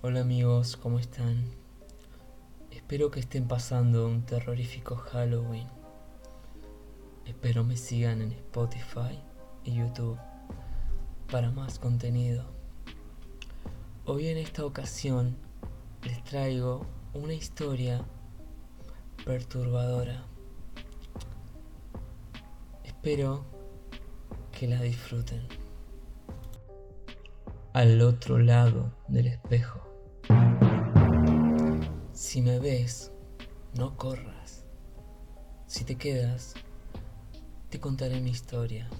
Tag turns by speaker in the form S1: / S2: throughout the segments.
S1: Hola amigos, ¿cómo están? Espero que estén pasando un terrorífico Halloween. Espero me sigan en Spotify y YouTube para más contenido. Hoy en esta ocasión les traigo una historia perturbadora. Espero que la disfruten. Al otro lado del espejo. Si me ves, no corras. Si te quedas, te contaré mi historia.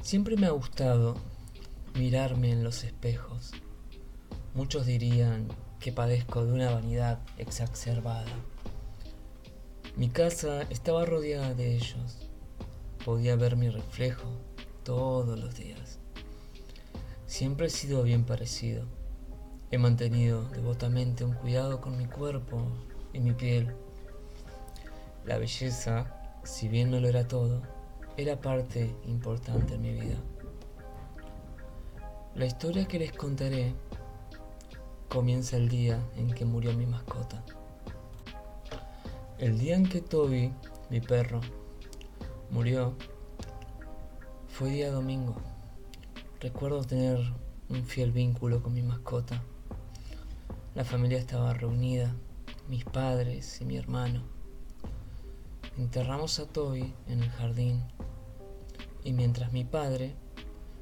S1: Siempre me ha gustado mirarme en los espejos. Muchos dirían que padezco de una vanidad exacerbada. Mi casa estaba rodeada de ellos. Podía ver mi reflejo todos los días. Siempre he sido bien parecido He mantenido devotamente un cuidado con mi cuerpo y mi piel. La belleza, si bien no lo era todo, era parte importante en mi vida. La historia que les contaré comienza el día en que murió mi mascota. El día en que Toby, mi perro, murió, fue día domingo. Recuerdo tener un fiel vínculo con mi mascota. La familia estaba reunida, mis padres y mi hermano. Enterramos a Toby en el jardín y mientras mi padre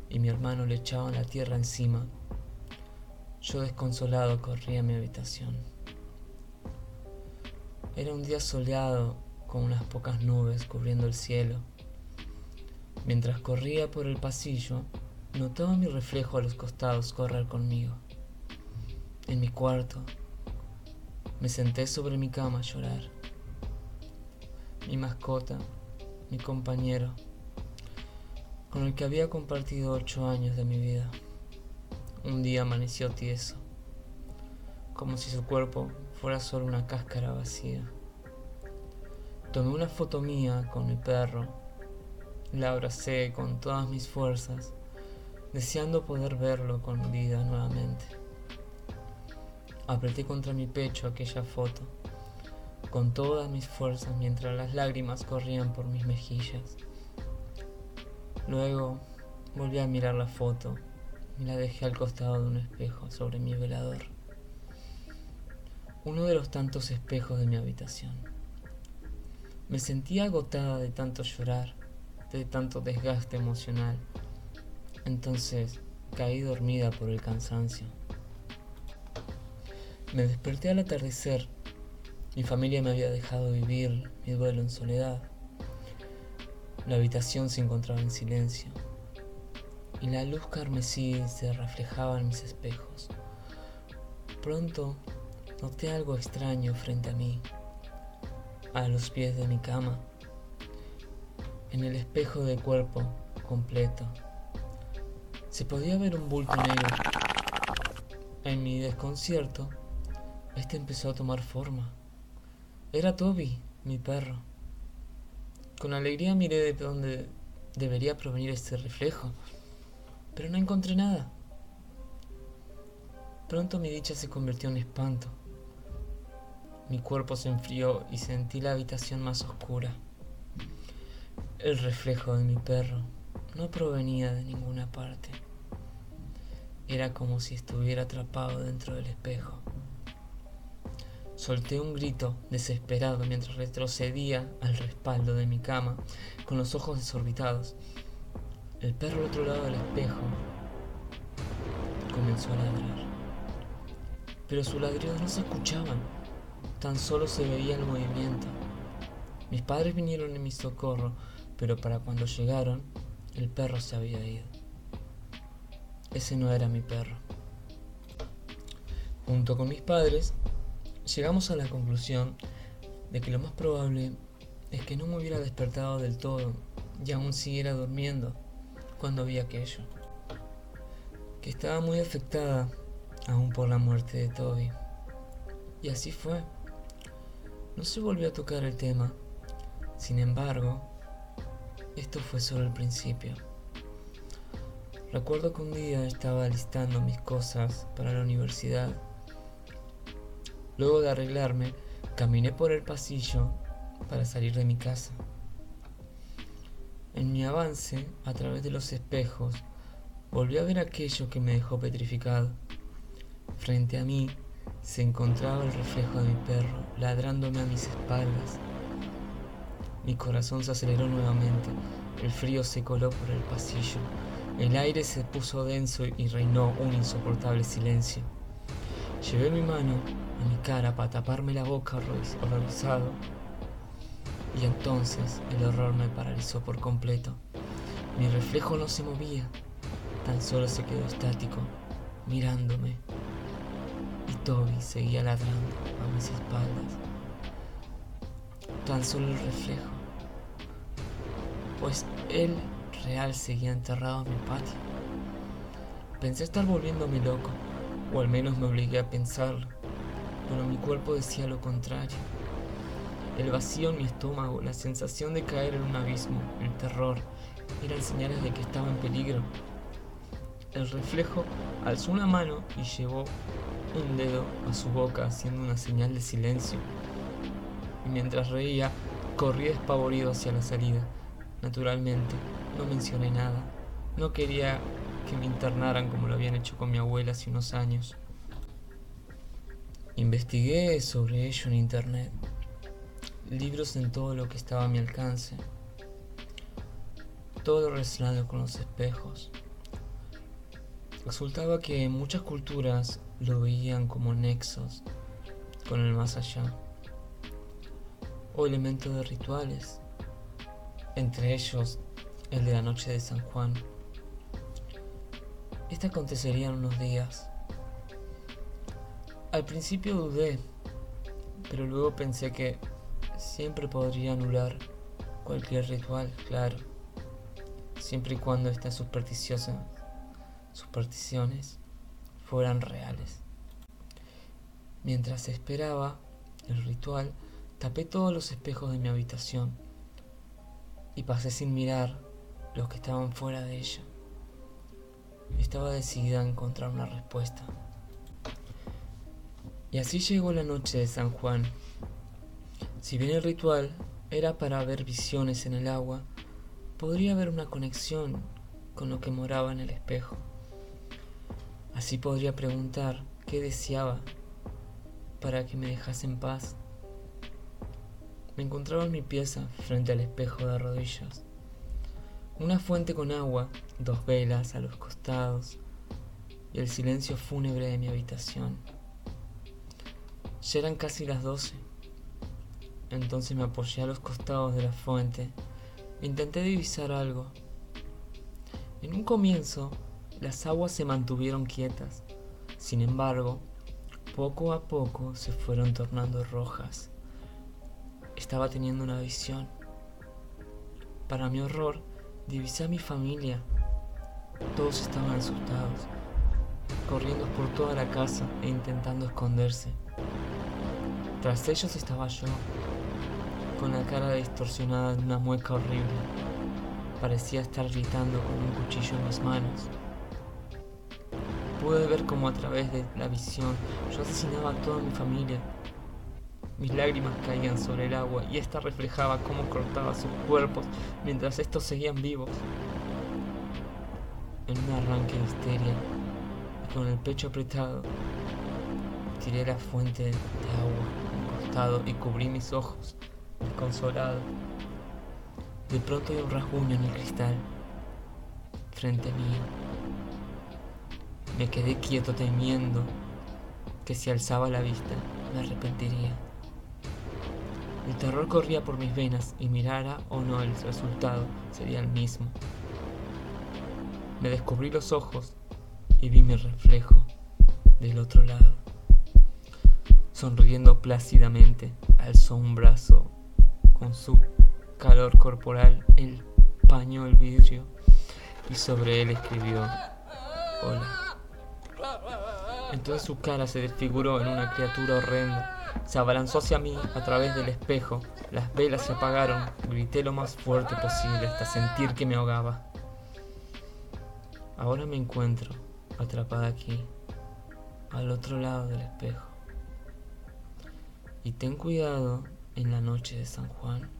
S1: y mi hermano le echaban la tierra encima, yo desconsolado corría a mi habitación. Era un día soleado con unas pocas nubes cubriendo el cielo. Mientras corría por el pasillo, notaba mi reflejo a los costados correr conmigo en mi cuarto. Me senté sobre mi cama a llorar. Mi mascota, mi compañero, con el que había compartido ocho años de mi vida, un día amaneció tieso, como si su cuerpo fuera solo una cáscara vacía. Tomé una foto mía con mi perro, la abracé con todas mis fuerzas, deseando poder verlo con vida nuevamente. Apreté contra mi pecho aquella foto, con todas mis fuerzas mientras las lágrimas corrían por mis mejillas. Luego volví a mirar la foto y la dejé al costado de un espejo sobre mi velador. Uno de los tantos espejos de mi habitación. Me sentía agotada de tanto llorar, de tanto desgaste emocional. Entonces caí dormida por el cansancio. Me desperté al atardecer. Mi familia me había dejado vivir mi duelo en soledad. La habitación se encontraba en silencio y la luz carmesí se reflejaba en mis espejos. Pronto noté algo extraño frente a mí, a los pies de mi cama, en el espejo de cuerpo completo. Se podía ver un bulto negro. En mi desconcierto, este empezó a tomar forma. Era Toby, mi perro. Con alegría miré de dónde debería provenir este reflejo, pero no encontré nada. Pronto mi dicha se convirtió en espanto. Mi cuerpo se enfrió y sentí la habitación más oscura. El reflejo de mi perro no provenía de ninguna parte. Era como si estuviera atrapado dentro del espejo. Solté un grito desesperado mientras retrocedía al respaldo de mi cama, con los ojos desorbitados. El perro al otro lado del espejo comenzó a ladrar. Pero sus ladridos no se escuchaban, tan solo se veía el movimiento. Mis padres vinieron en mi socorro, pero para cuando llegaron, el perro se había ido. Ese no era mi perro. Junto con mis padres, llegamos a la conclusión de que lo más probable es que no me hubiera despertado del todo y aún siguiera durmiendo cuando vi aquello. Que estaba muy afectada aún por la muerte de Toby. Y así fue. No se volvió a tocar el tema. Sin embargo, esto fue solo el principio. Recuerdo que un día estaba listando mis cosas para la universidad. Luego de arreglarme, caminé por el pasillo para salir de mi casa. En mi avance, a través de los espejos, volví a ver aquello que me dejó petrificado. Frente a mí se encontraba el reflejo de mi perro, ladrándome a mis espaldas. Mi corazón se aceleró nuevamente, el frío se coló por el pasillo, el aire se puso denso y reinó un insoportable silencio. Llevé mi mano a mi cara para taparme la boca horrorizado. Y entonces el horror me paralizó por completo. Mi reflejo no se movía, tan solo se quedó estático, mirándome. Y Toby seguía ladrando a mis espaldas. Tan solo el reflejo. Pues él real seguía enterrado en mi patio. Pensé estar volviéndome loco, o al menos me obligué a pensarlo, pero mi cuerpo decía lo contrario. El vacío en mi estómago, la sensación de caer en un abismo, el terror, eran señales de que estaba en peligro. El reflejo alzó una mano y llevó un dedo a su boca haciendo una señal de silencio. Y mientras reía, corrí despavorido hacia la salida. Naturalmente, no mencioné nada. No quería que me internaran como lo habían hecho con mi abuela hace unos años. Investigué sobre ello en internet. Libros en todo lo que estaba a mi alcance. Todo relacionado con los espejos. Resultaba que muchas culturas lo veían como nexos con el más allá o elementos de rituales, entre ellos el de la noche de San Juan. Este acontecería en unos días. Al principio dudé, pero luego pensé que siempre podría anular cualquier ritual, claro, siempre y cuando estas supersticiosas supersticiones fueran reales. Mientras esperaba el ritual, tapé todos los espejos de mi habitación y pasé sin mirar los que estaban fuera de ella. Estaba decidida a encontrar una respuesta. Y así llegó la noche de San Juan. Si bien el ritual era para ver visiones en el agua, podría haber una conexión con lo que moraba en el espejo. Así podría preguntar qué deseaba para que me dejase en paz. Me encontraba en mi pieza frente al espejo de rodillas. Una fuente con agua, dos velas a los costados y el silencio fúnebre de mi habitación. Ya eran casi las doce. Entonces me apoyé a los costados de la fuente e intenté divisar algo. En un comienzo, las aguas se mantuvieron quietas. Sin embargo, poco a poco se fueron tornando rojas. Estaba teniendo una visión. Para mi horror, Divisé a mi familia. Todos estaban asustados, corriendo por toda la casa e intentando esconderse. Tras ellos estaba yo, con la cara distorsionada en una mueca horrible. Parecía estar gritando con un cuchillo en mis manos. Pude ver cómo a través de la visión yo asesinaba a toda mi familia mis lágrimas caían sobre el agua y ésta reflejaba cómo cortaba sus cuerpos mientras estos seguían vivos. En un arranque de histeria con el pecho apretado, tiré la fuente de agua al costado y cubrí mis ojos, desconsolado. De pronto hay un rasguño en el cristal, frente a mí. Me quedé quieto temiendo que si alzaba la vista me arrepentiría. El terror corría por mis venas y mirara o no el resultado sería el mismo. Me descubrí los ojos y vi mi reflejo del otro lado. Sonriendo plácidamente, alzó un brazo con su calor corporal, el paño el vidrio y sobre él escribió Hola. Entonces su cara se desfiguró en una criatura horrenda se abalanzó hacia mí a través del espejo. Las velas se apagaron. Grité lo más fuerte posible hasta sentir que me ahogaba. Ahora me encuentro atrapada aquí, al otro lado del espejo. Y ten cuidado en la noche de San Juan,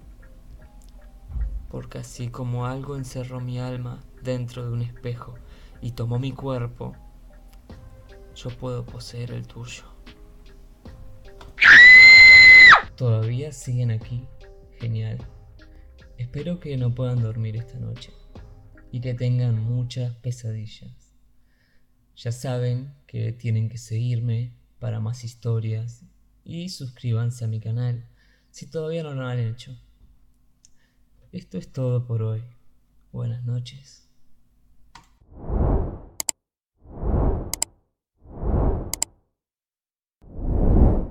S1: porque así como algo encerró mi alma dentro de un espejo y tomó mi cuerpo, yo puedo poseer el tuyo. Todavía siguen aquí. Genial. Espero que no puedan dormir esta noche y que tengan muchas pesadillas. Ya saben que tienen que seguirme para más historias y suscríbanse a mi canal si todavía no lo han hecho. Esto es todo por hoy. Buenas noches.